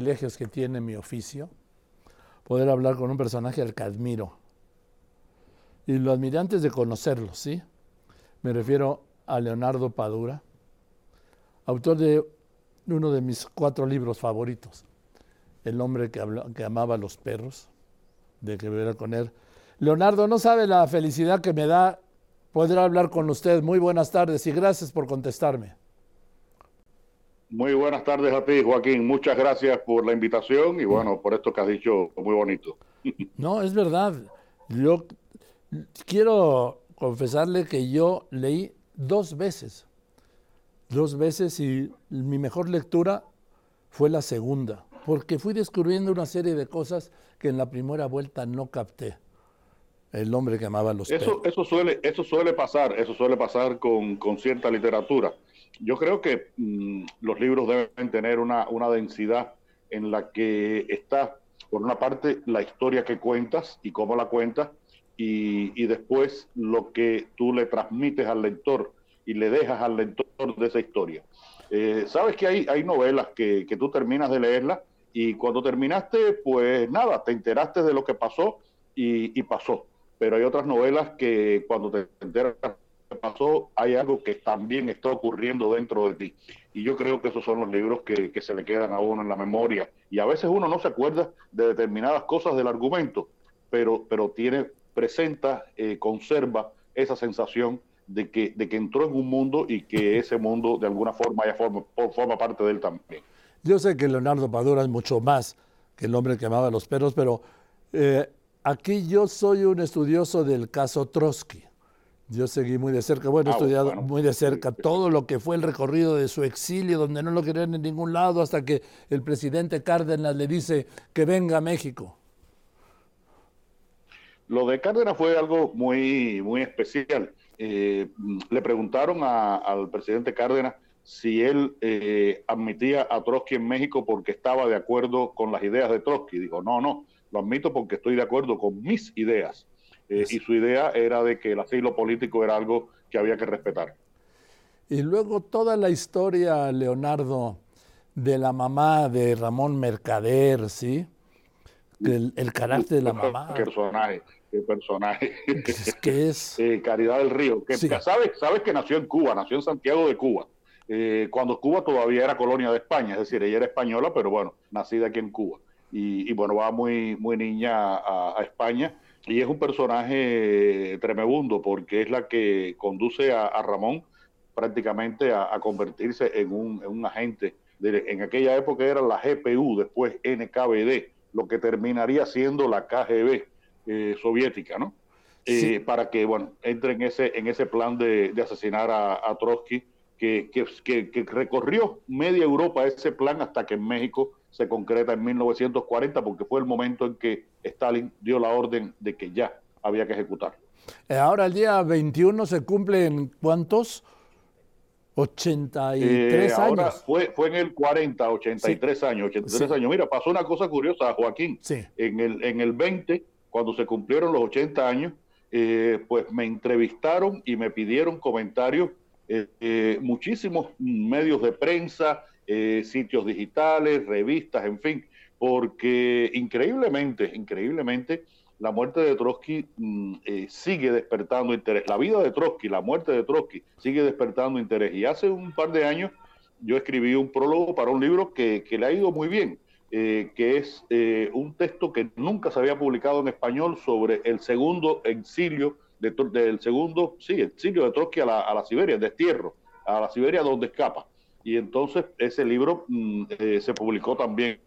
privilegios que tiene mi oficio, poder hablar con un personaje al que admiro. Y lo admiré antes de conocerlo, ¿sí? Me refiero a Leonardo Padura, autor de uno de mis cuatro libros favoritos, El hombre que, que amaba a los perros, de que viera con él. Leonardo, no sabe la felicidad que me da poder hablar con usted. Muy buenas tardes y gracias por contestarme. Muy buenas tardes a ti, Joaquín. Muchas gracias por la invitación y bueno, por esto que has dicho, muy bonito. No, es verdad. Yo quiero confesarle que yo leí dos veces, dos veces y mi mejor lectura fue la segunda, porque fui descubriendo una serie de cosas que en la primera vuelta no capté. El hombre que amaba los eso, Eso suele, eso suele pasar, eso suele pasar con, con cierta literatura. Yo creo que mm, los libros deben tener una, una densidad en la que está, por una parte, la historia que cuentas y cómo la cuentas, y, después lo que tú le transmites al lector y le dejas al lector de esa historia. Eh, Sabes que hay, hay novelas que, que tú terminas de leerlas y cuando terminaste, pues nada, te enteraste de lo que pasó y, y pasó. Pero hay otras novelas que cuando te enteras pasó, hay algo que también está ocurriendo dentro de ti. Y yo creo que esos son los libros que, que se le quedan a uno en la memoria. Y a veces uno no se acuerda de determinadas cosas del argumento, pero, pero tiene presenta, eh, conserva esa sensación de que, de que entró en un mundo y que ese mundo de alguna forma ya forma, forma parte de él también. Yo sé que Leonardo Padura es mucho más que el hombre que amaba los perros, pero eh, aquí yo soy un estudioso del caso Trotsky. Yo seguí muy de cerca, bueno, he ah, estudiado muy de cerca todo lo que fue el recorrido de su exilio, donde no lo querían en ningún lado, hasta que el presidente Cárdenas le dice que venga a México. Lo de Cárdenas fue algo muy, muy especial. Eh, le preguntaron al presidente Cárdenas si él eh, admitía a Trotsky en México porque estaba de acuerdo con las ideas de Trotsky. Dijo, no, no, lo admito porque estoy de acuerdo con mis ideas. Eh, y su idea era de que el asilo político era algo que había que respetar. Y luego toda la historia, Leonardo, de la mamá de Ramón Mercader, ¿sí? El, el carácter de la mamá. Personaje qué personaje. ¿Qué es? Eh, Caridad del Río. Que, sabes, sabes que nació en Cuba, nació en Santiago de Cuba. Eh, cuando Cuba todavía era colonia de España, es decir, ella era española, pero bueno, nacida aquí en Cuba. Y, bueno, va muy, muy niña a, España y es un personaje tremebundo porque es la que conduce a, Ramón prácticamente a, convertirse en un, en un agente. De, en aquella época era la GPU, después NKVD, lo que terminaría siendo la KGB eh, soviética, ¿no? Eh, para que, bueno, entre en ese, en ese plan de, asesinar a, Trotsky, que, que, recorrió media Europa ese plan hasta que en México se concreta en 1940, porque fue el momento en que Stalin dio la orden de que ya había que ejecutar. Eh, ahora el día 21 se cumplen cuántos? 83 ahora años. Fue, fue en el 40, 83 años, 83 años. Mira, pasó una cosa curiosa, Joaquín. Sí. En el, en el 20 cuando se cumplieron los 80 años, eh, pues me entrevistaron y me pidieron comentarios eh, eh, muchísimos medios de prensa, sitios digitales, revistas, en fin, porque increíblemente, increíblemente, la muerte de Trotsky mm, sigue despertando interés. La vida de Trotsky, la muerte de Trotsky sigue despertando interés. Y hace un par de años yo escribí un prólogo para un libro que, que le ha ido muy bien eh, que es eh, un texto que nunca se había publicado en español sobre el segundo exilio, de, del segundo, sí, exilio de Trotsky a la, a la Siberia, el destierro, a la Siberia donde escapa. Y entonces ese libro mm, eh, se publicó también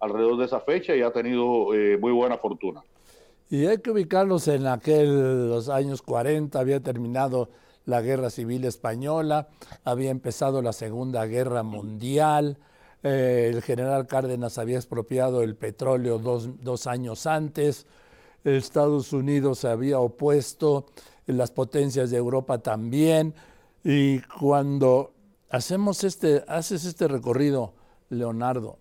alrededor de esa fecha y ha tenido muy buena fortuna. Y hay que ubicarlos en aquel, los años 40, había terminado la Guerra Civil Española, había empezado la Segunda Guerra Mundial, eh, el general Cárdenas había expropiado el petróleo dos, años antes. Estados Unidos se había opuesto, las potencias de Europa también. Y cuando hacemos este, haces este recorrido, Leonardo,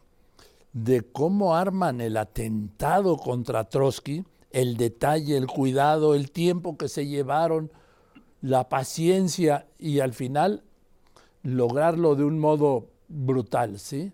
de cómo arman el atentado contra Trotsky, el detalle, el cuidado, el tiempo que se llevaron, la paciencia y al final lograrlo de un modo brutal, ¿sí?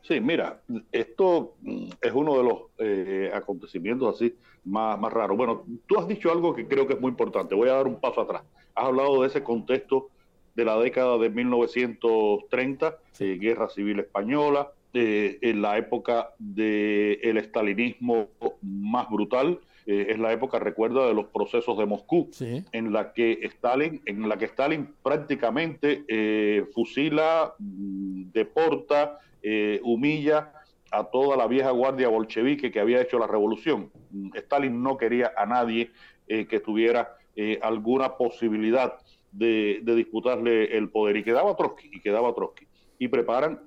Sí, mira, esto mm, es uno de los eh, acontecimientos así más, más raros. Bueno, tú has dicho algo que creo que es muy importante. Voy a dar un paso atrás. Has hablado de ese contexto de la década de 1930, eh, Guerra Civil Española, eh, en la época del el estalinismo más brutal, es la época, recuerda, de los procesos de Moscú, en la que Stalin, en la que Stalin prácticamente fusila, mm, deporta, eh, humilla a toda la vieja guardia bolchevique que había hecho la revolución. Stalin no quería a nadie eh, que tuviera eh, alguna posibilidad de, disputarle el poder y quedaba Trotsky y quedaba Trotsky y preparan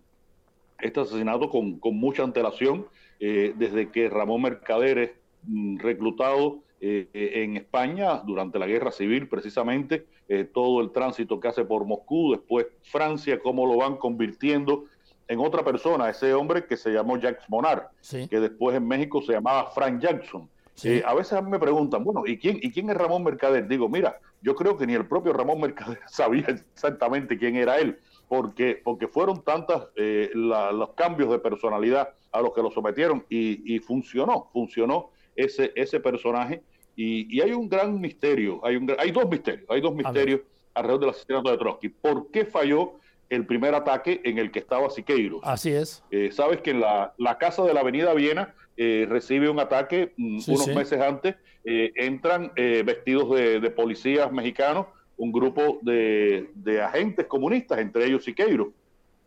este asesinato con, mucha antelación desde que Ramón Mercader es mm, reclutado en España durante la guerra civil precisamente todo el tránsito que hace por Moscú después Francia cómo lo van convirtiendo en otra persona, ese hombre que se llamó Jacques Monard, que después en México se llamaba Frank Jackson. Eh, a veces me preguntan, bueno, ¿y quién, ¿y quién es Ramón Mercader? Digo, mira, yo creo que ni el propio Ramón Mercader sabía exactamente quién era él, porque, porque fueron tantos eh, los cambios de personalidad a los que lo sometieron y, funcionó, funcionó ese, ese personaje. Y, hay un gran misterio, hay, un, hay dos misterios, hay dos misterios alrededor del asesinato de Trotsky. ¿Por qué falló el primer ataque en el que estaba Siqueiros. Así es. Eh, Sabes que la, la, casa de la Avenida Viena eh, recibe un ataque mm, unos meses antes. Eh, entran vestidos de, policías mexicanos, un grupo de, agentes comunistas, entre ellos Siqueiros,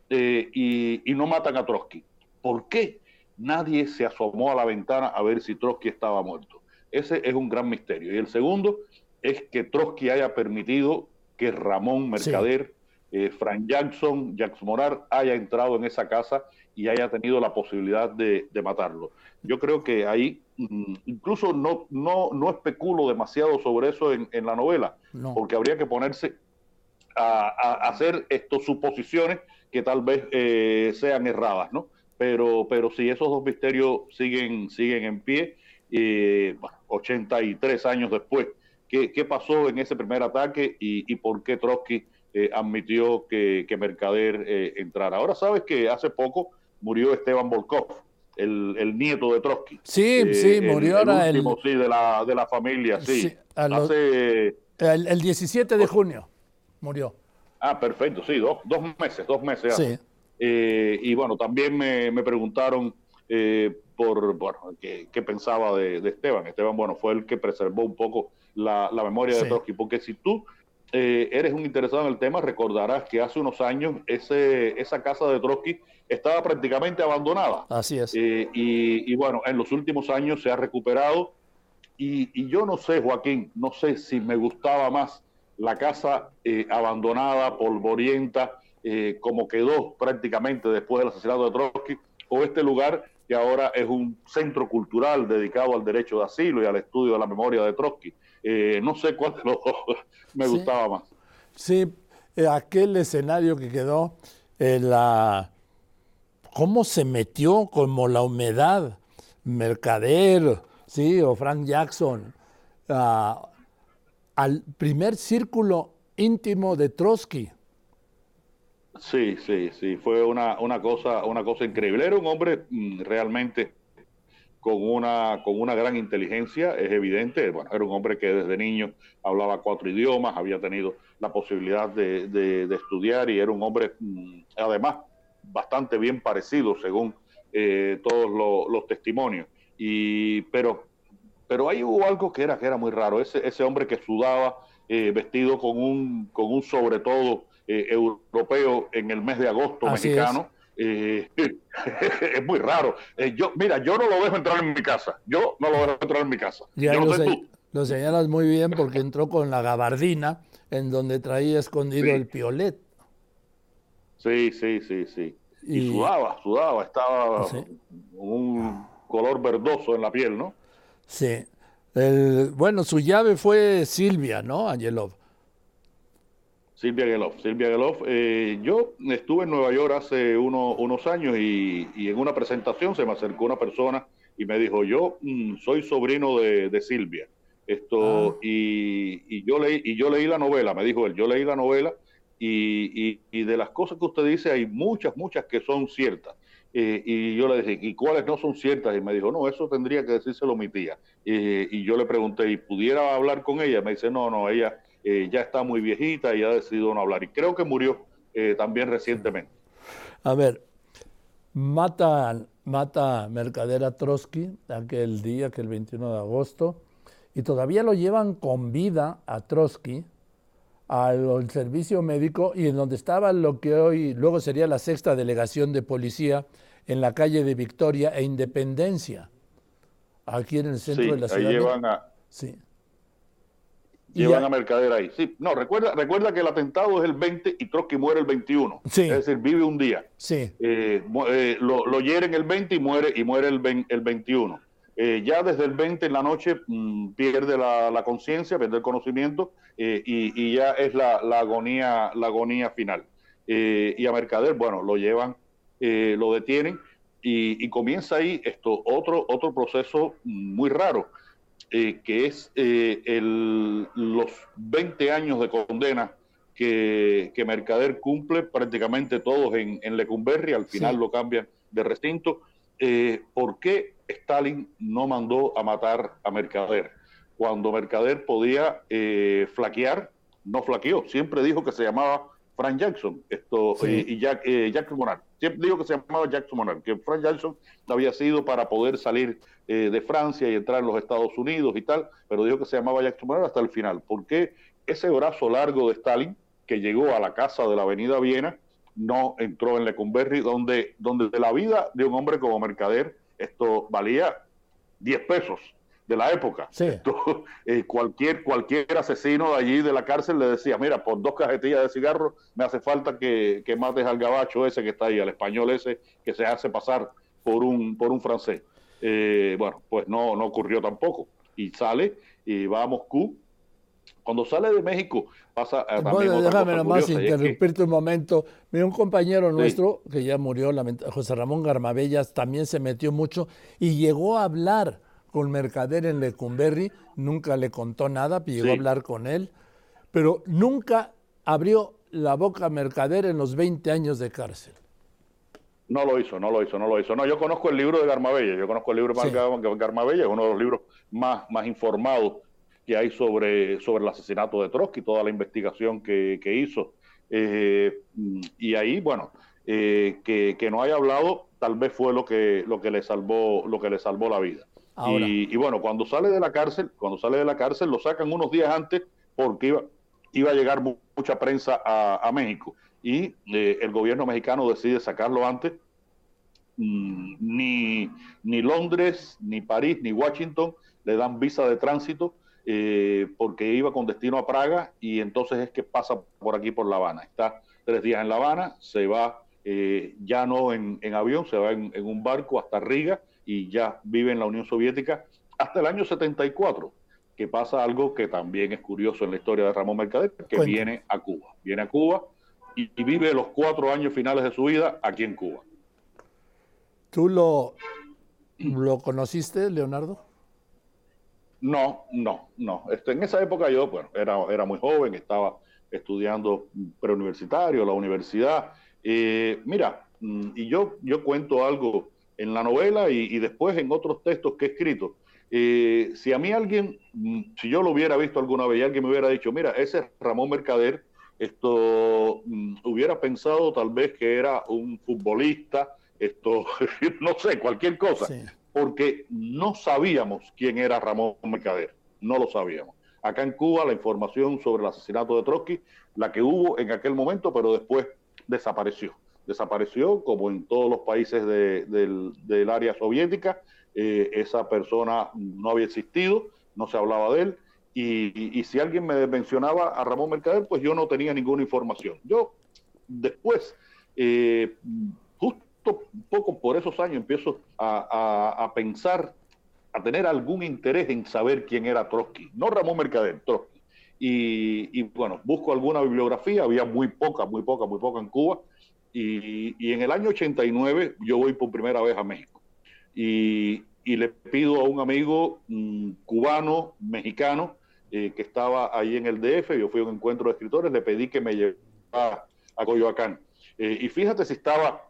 y, y, no matan a Trotsky. ¿Por qué? Nadie se asomó a la ventana a ver si Trotsky estaba muerto. Ese es un gran misterio. Y el segundo es que Trotsky haya permitido que Ramón Mercader eh, Frank Jackson, Jacques Morar, haya entrado en esa casa y haya tenido la posibilidad de, matarlo. Yo creo que ahí, mm, incluso no, no, no especulo demasiado sobre eso en, la novela, porque habría que ponerse a, hacer estos suposiciones que tal vez eh, sean erradas, ¿no? Pero, pero si esos dos misterios siguen, siguen en pie, eh, 83 años después, ¿qué, ¿qué, pasó en ese primer ataque y, y por qué Trotsky eh, admitió que, Mercader eh, entrara. Ahora sabes que hace poco murió Esteban Volkov, el, nieto de Trotsky. Sí, eh, sí, murió ahora el, último, sí, de la, de la familia, sí. hace, el, 17 de junio murió. Ah, perfecto, sí, dos, dos meses, dos meses. Sí. y bueno, también me, me preguntaron por, bueno, qué, pensaba de, Esteban. Esteban, bueno, fue el que preservó un poco la, memoria de Trotsky, porque si tú eh, eres un interesado en el tema, recordarás que hace unos años ese, esa casa de Trotsky estaba prácticamente abandonada. Así es. Eh, y, bueno, en los últimos años se ha recuperado. Y, yo no sé, Joaquín, no sé si me gustaba más la casa eh, abandonada, polvorienta, como quedó prácticamente después del asesinato de Trotsky, o este lugar que ahora es un centro cultural dedicado al derecho de asilo y al estudio de la memoria de Trotsky. Eh, no sé cuál de los dos me gustaba más. Sí, eh, aquel escenario que quedó, en la, cómo se metió como la humedad, Mercader, sí, o Frank Jackson, al primer círculo íntimo de Trotsky. Sí, sí, sí, fue una, una, cosa, una cosa increíble. Era un hombre mm, realmente con una, con una gran inteligencia, es evidente. Bueno, era un hombre que desde niño hablaba cuatro idiomas, había tenido la posibilidad de, estudiar y era un hombre, mm, además, bastante bien parecido según eh, todos los testimonios. Y, pero, pero ahí hubo algo que era, que era muy raro. Ese, ese hombre que sudaba eh, vestido con un, con un sobre todo eh, europeo en el mes de agosto mexicano. Eh, es muy raro. Eh, yo, mira, yo no lo dejo entrar en mi casa. Yo no lo dejo entrar en mi casa. Ya lo, señalas muy bien porque entró con la gabardina en donde traía escondido el piolet. Sí, sí, sí, sí. Y, sudaba, sudaba, estaba un color verdoso en la piel, ¿no? Sí. bueno, su llave fue Silvia, ¿no? Angelov. Silvia Geloff. Silvia Geloff, eh, yo estuve en Nueva York hace unos años y, en una presentación se me acercó una persona y me dijo, yo mm, soy sobrino de, Silvia. Esto, ah. y, yo leí, y yo leí la novela, me dijo él, yo leí la novela y, de las cosas que usted dice hay muchas, muchas que son ciertas. Eh, y yo le dije, ¿y cuáles no son ciertas? Y me dijo, no, eso tendría que decírselo mi tía. y yo le pregunté, ¿y pudiera hablar con ella? Me dice, no, no, ella eh, ya está muy viejita y ha decidido no hablar. Y creo que murió eh, también recientemente. A ver, mata, mata Mercader a Trotsky aquel día, que el 21 de agosto, y todavía lo llevan con vida a Trotsky al servicio médico y en donde estaba lo que hoy luego sería la sexta delegación de policía en la calle de Victoria e Independencia, aquí en el centro de la ciudad. Llevan a, sí. Llevan a Mercader ahí. Sí, no, recuerda, recuerda que el atentado es el 20 y Trotsky muere el 21. Es decir, vive un día. Sí. Eh, eh, lo, lo hieren el 20 y muere, y muere el, el 21. Eh, ya desde el 20 en la noche mm, pierde la, conciencia, pierde el conocimiento y, ya es la, agonía, la agonía final. y a Mercader, bueno, lo llevan, lo detienen y, y, comienza ahí esto, otro, otro proceso muy raro eh, que es eh, el, los 20 años de condena que, Mercader cumple prácticamente todos en, en Lecumberri, al final lo cambian de recinto. Eh, ¿Por qué Stalin no mandó a matar a Mercader? Cuando Mercader podía flaquear, no flaqueó, siempre dijo que se llamaba Frank Jackson esto, y, Jack, Jackson Monarch. Siempre dijo que se llamaba Jackson Monarch, que Frank Jackson había sido para poder salir eh, de Francia y entrar en los Estados Unidos y tal, pero dijo que se llamaba Jackson Monarch hasta el final. porque ese brazo largo de Stalin, que llegó a la casa de la Avenida Viena, no entró en Lecumberri, donde, donde de la vida de un hombre como mercader esto valía 10 pesos de la época. Eh, cualquier, cualquier asesino de allí de la cárcel le decía, mira, por dos cajetillas de cigarro me hace falta que, que, mates al gabacho ese que está ahí, al español ese que se hace pasar por un, por un francés. Eh, bueno, pues no, no ocurrió tampoco. Y sale y va a Moscú. Cuando sale de México pasa eh, bueno, déjame nomás interrumpirte un momento. Mira, un compañero nuestro que ya murió, José Ramón Garmabellas, también se metió mucho y llegó a hablar con Mercader en Lecumberri, nunca le contó nada, llegó a hablar con él, pero nunca abrió la boca a Mercader en los 20 años de cárcel. No lo hizo, no lo hizo, no lo hizo. No, yo conozco el libro de Garmabella, yo conozco el libro de Garmabella, es uno de los libros más, más informados que hay sobre, sobre el asesinato de Trotsky, toda la investigación que, hizo. Eh, y ahí, bueno, eh, que, no haya hablado, tal vez fue lo que, lo que le salvó, lo que le salvó la vida. Y, bueno, cuando sale de la cárcel, cuando sale de la cárcel, lo sacan unos días antes porque iba, iba a llegar mucha prensa a, México. Y eh, el gobierno mexicano decide sacarlo antes Mm, ni, ni Londres, ni París, ni Washington le dan visa de tránsito eh, porque iba con destino a Praga y entonces es que pasa por aquí por La Habana. Está tres días en La Habana, se va eh, ya no en, avión, se va en, un barco hasta Riga y ya vive en la Unión Soviética hasta el año 74, que pasa algo que también es curioso en la historia de Ramón Mercader, que viene a Cuba. Viene a Cuba y vive los cuatro años finales de su vida aquí en Cuba. ¿Tú lo, lo conociste, Leonardo? No, no, no. Este, en esa época yo, bueno, era, era muy joven, estaba estudiando preuniversitario, la universidad. Eh, mira, mm, y yo, yo cuento algo en la novela y, después en otros textos que he escrito. Eh, si a mí alguien, mm, si yo lo hubiera visto alguna vez y alguien me hubiera dicho, mira, ese es Ramón Mercader, esto mm, hubiera pensado tal vez que era un futbolista, esto, no sé, cualquier cosa, porque no sabíamos quién era Ramón Mercader, no lo sabíamos. Acá en Cuba la información sobre el asesinato de Trotsky, la que hubo en aquel momento, pero después desapareció. Desapareció como en todos los países del, área soviética. Eh, esa persona no había existido, no se hablaba de él. Y, si alguien me mencionaba a Ramón Mercader, pues yo no tenía ninguna información. Yo después, eh, un poco por esos años empiezo a, pensar, a tener algún interés en saber quién era Trotsky, no Ramón Mercader, Trotsky. Y, bueno, busco alguna bibliografía, había muy poca, muy poca, muy poca en Cuba. Y, en el año 89 yo voy por primera vez a México. Y, le pido a un amigo mm, cubano, mexicano, eh, que estaba ahí en el DF, yo fui a un encuentro de escritores, le pedí que me llevara a Coyoacán. Eh, y fíjate si estaba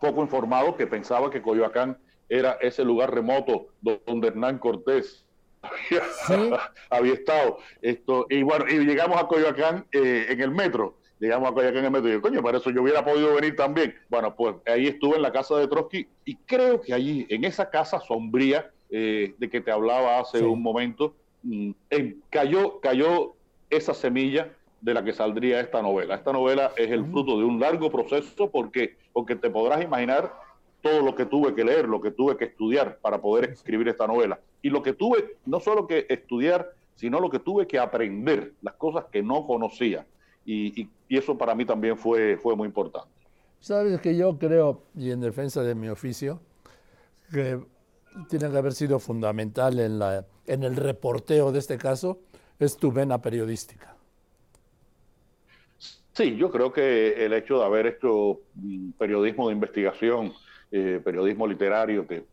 poco informado que pensaba que Coyoacán era ese lugar remoto donde Hernán Cortés había estado. Esto, y bueno, y llegamos a Coyoacán eh, en el metro. Llegamos a Coyoacán en el metro y yo, coño, para eso yo hubiera podido venir también. Bueno, pues ahí estuve en la casa de Trotsky y creo que allí, en esa casa sombría eh, de que te hablaba hace un momento, mm, cayó, cayó esa semilla de la que saldría esta novela. Esta novela es el fruto de un largo proceso porque, porque te podrás imaginar todo lo que tuve que leer, lo que tuve que estudiar para poder escribir esta novela. Y lo que tuve, no solo que estudiar, sino lo que tuve que aprender, las cosas que no conocía. Y, eso para mí también fue, fue muy importante. Sabes que yo creo, y en defensa de mi oficio, que tiene que haber sido fundamental en, la, en el reporteo de este caso, es tu vena periodística. Sí, yo creo que el hecho de haber hecho mm, periodismo de investigación, eh, periodismo literario que,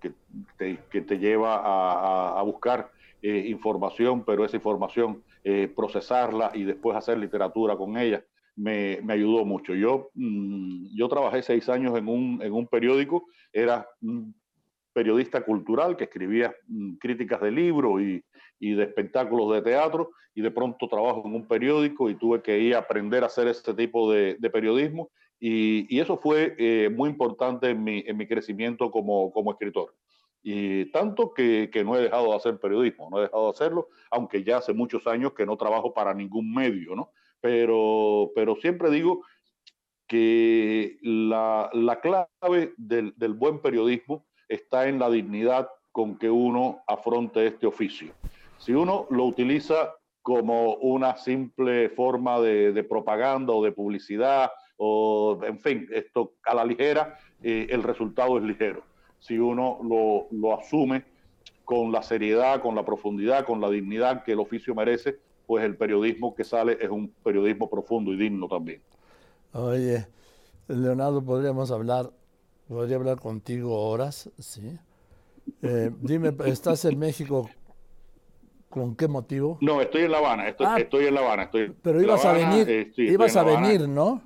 te, lleva a, buscar eh, información, pero esa información eh, procesarla y después hacer literatura con ella, me, ayudó mucho. Yo, mm, yo trabajé seis años en un, en un periódico, era un periodista cultural que escribía mm, críticas de libros y, de espectáculos de teatro, y de pronto trabajo en un periódico y tuve que ir a aprender a hacer este tipo de, de periodismo y, eso fue eh, muy importante en mi, en mi crecimiento como, como, escritor. Y tanto que, no he dejado de hacer periodismo, no he dejado de hacerlo, aunque ya hace muchos años que no trabajo para ningún medio, ¿no? Pero, pero siempre digo que la, la clave del, buen periodismo está en la dignidad con que uno afronte este oficio. Si uno lo utiliza como una simple forma de, de propaganda o de publicidad o en fin, esto a la ligera, eh, el resultado es ligero. Si uno lo, lo, asume con la seriedad, con la profundidad, con la dignidad que el oficio merece, pues el periodismo que sale es un periodismo profundo y digno también. Oye, Leonardo, podríamos hablar, podría hablar contigo horas, ¿sí? Eh, dime, ¿estás en México ¿Con qué motivo? No, estoy en La Habana, estoy, ah, estoy en La Habana. Estoy pero ibas a venir, eh, ibas a venir, ¿no?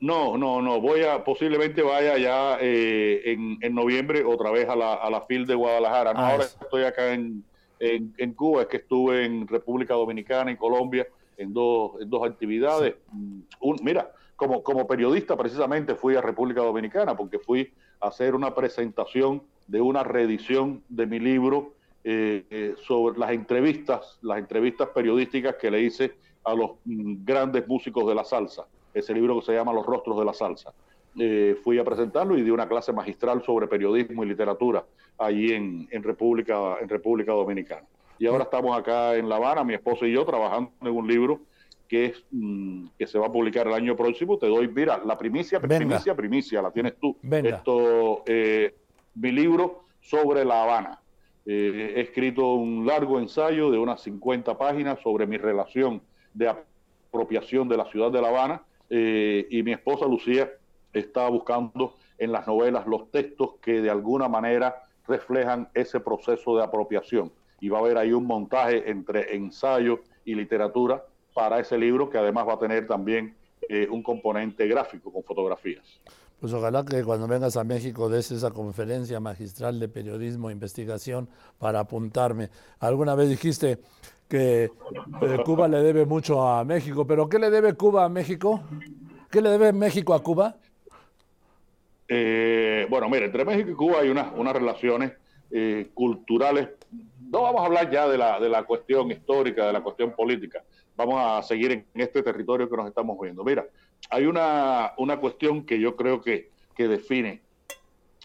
No, no, no. Voy a, posiblemente vaya ya eh, en, en, noviembre otra vez a la, a la FIL de Guadalajara. No, ah, ahora estoy acá en, en, Cuba, es que estuve en República Dominicana y Colombia en dos, en dos actividades. Mm, mira, como, como periodista precisamente fui a República Dominicana porque fui a hacer una presentación de una reedición de mi libro eh, eh, sobre las entrevistas, las entrevistas periodísticas que le hice a los mm, grandes músicos de la salsa ese libro que se llama Los rostros de la salsa. Eh, fui a presentarlo y di una clase magistral sobre periodismo y literatura allí en, en, República, en República Dominicana. Y ahora estamos acá en La Habana, mi esposa y yo, trabajando en un libro que, es, mm, que se va a publicar el año próximo. Te doy, mira, la primicia, primicia, primicia, la tienes tú. Esto, eh, mi libro sobre La Habana. Eh, he escrito un largo ensayo de unas 50 páginas sobre mi relación de apropiación de la ciudad de La Habana eh, y mi esposa Lucía está buscando en las novelas los textos que de alguna manera reflejan ese proceso de apropiación. Y va a haber ahí un montaje entre ensayo y literatura para ese libro que además va a tener también eh, un componente gráfico con fotografías. Pues ojalá que cuando vengas a México des esa conferencia magistral de periodismo e investigación para apuntarme. Alguna vez dijiste, que eh, Cuba le debe mucho a México, pero ¿qué le debe Cuba a México? ¿Qué le debe México a Cuba? Eh, bueno, mire, entre México y Cuba hay unas, unas relaciones eh, culturales. No vamos a hablar ya de la, de la cuestión histórica, de la cuestión política. Vamos a seguir en, este territorio que nos estamos viendo. Mira, hay una, una cuestión que yo creo que, que define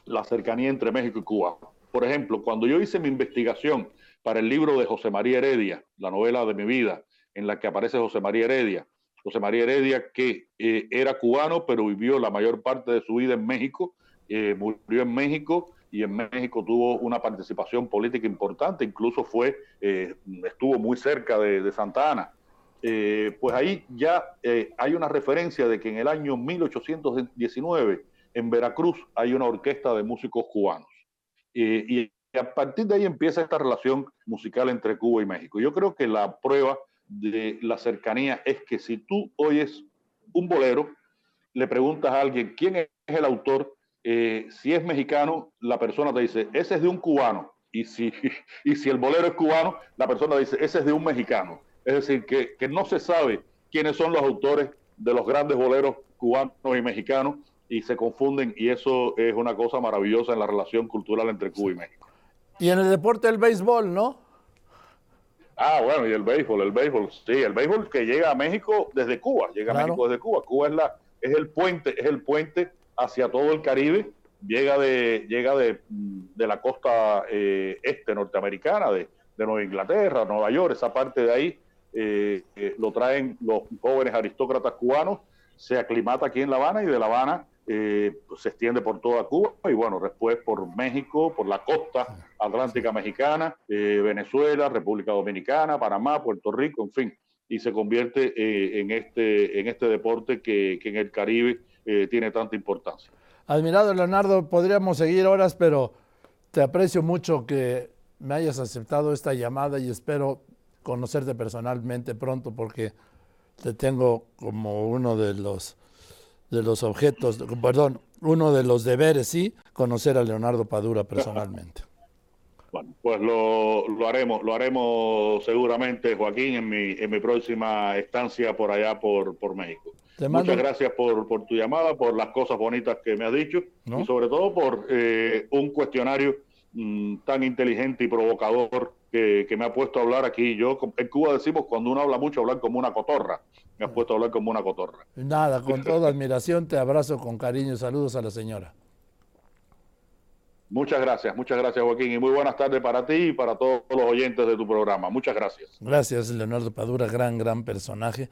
la cercanía entre México y Cuba. Por ejemplo, cuando yo hice mi investigación para el libro de José María Heredia, la novela de mi vida, en la que aparece José María Heredia. José María Heredia, que eh, era cubano, pero vivió la mayor parte de su vida en México, eh, murió en México y en México tuvo una participación política importante, incluso fue, eh, estuvo muy cerca de, de Santa Ana. pues ahí ya hay una referencia de que en el año 1819 en Veracruz hay una orquesta de músicos cubanos. y y a partir de ahí empieza esta relación musical entre Cuba y México. Yo creo que la prueba de la cercanía es que si tú oyes un bolero, le preguntas a alguien quién es el autor, eh, si es mexicano, la persona te dice, ese es de un cubano. Y si, y si el bolero es cubano, la persona dice, ese es de un mexicano. Es decir, que, que no se sabe quiénes son los autores de los grandes boleros cubanos y mexicanos y se confunden y eso es una cosa maravillosa en la relación cultural entre Cuba y México. Y en el deporte del béisbol, ¿no? Ah, bueno, y el béisbol, el béisbol, sí, el béisbol que llega a México desde Cuba, llega a México desde Cuba. Cuba es la es el puente, es el puente hacia todo el Caribe, llega de llega de, la costa eh, este norteamericana, de, Nueva Inglaterra, Nueva York, esa parte de ahí eh, eh, lo traen los jóvenes aristócratas cubanos, se aclimata aquí en La Habana y de La Habana eh, se extiende por toda Cuba y bueno, después por México, por la costa atlántica mexicana, eh, Venezuela, República Dominicana, Panamá, Puerto Rico, en fin, y se convierte eh, en, este, en este deporte que, que en el Caribe tiene tanta importancia. Admirado Leonardo, podríamos seguir horas, pero te aprecio mucho que me hayas aceptado esta llamada y espero conocerte personalmente pronto porque te tengo como uno de los de los objetos, perdón, uno de los deberes, sí, conocer a Leonardo Padura personalmente. Bueno, pues lo, lo, haremos, lo haremos seguramente, Joaquín, en mi, en mi próxima estancia por allá por, por México. Muchas gracias por, por, tu llamada, por las cosas bonitas que me has dicho y sobre todo por eh, un cuestionario mm, tan inteligente y provocador que, que, me ha puesto a hablar aquí. Yo en Cuba decimos cuando uno habla mucho, hablar como una cotorra me has puesto a hablar como una cotorra. Nada, con toda admiración, te abrazo con cariño. Saludos a la señora. Muchas gracias, muchas gracias Joaquín y muy buenas tardes para ti y para todos los oyentes de tu programa. Muchas gracias. Gracias Leonardo Padura, gran, gran personaje.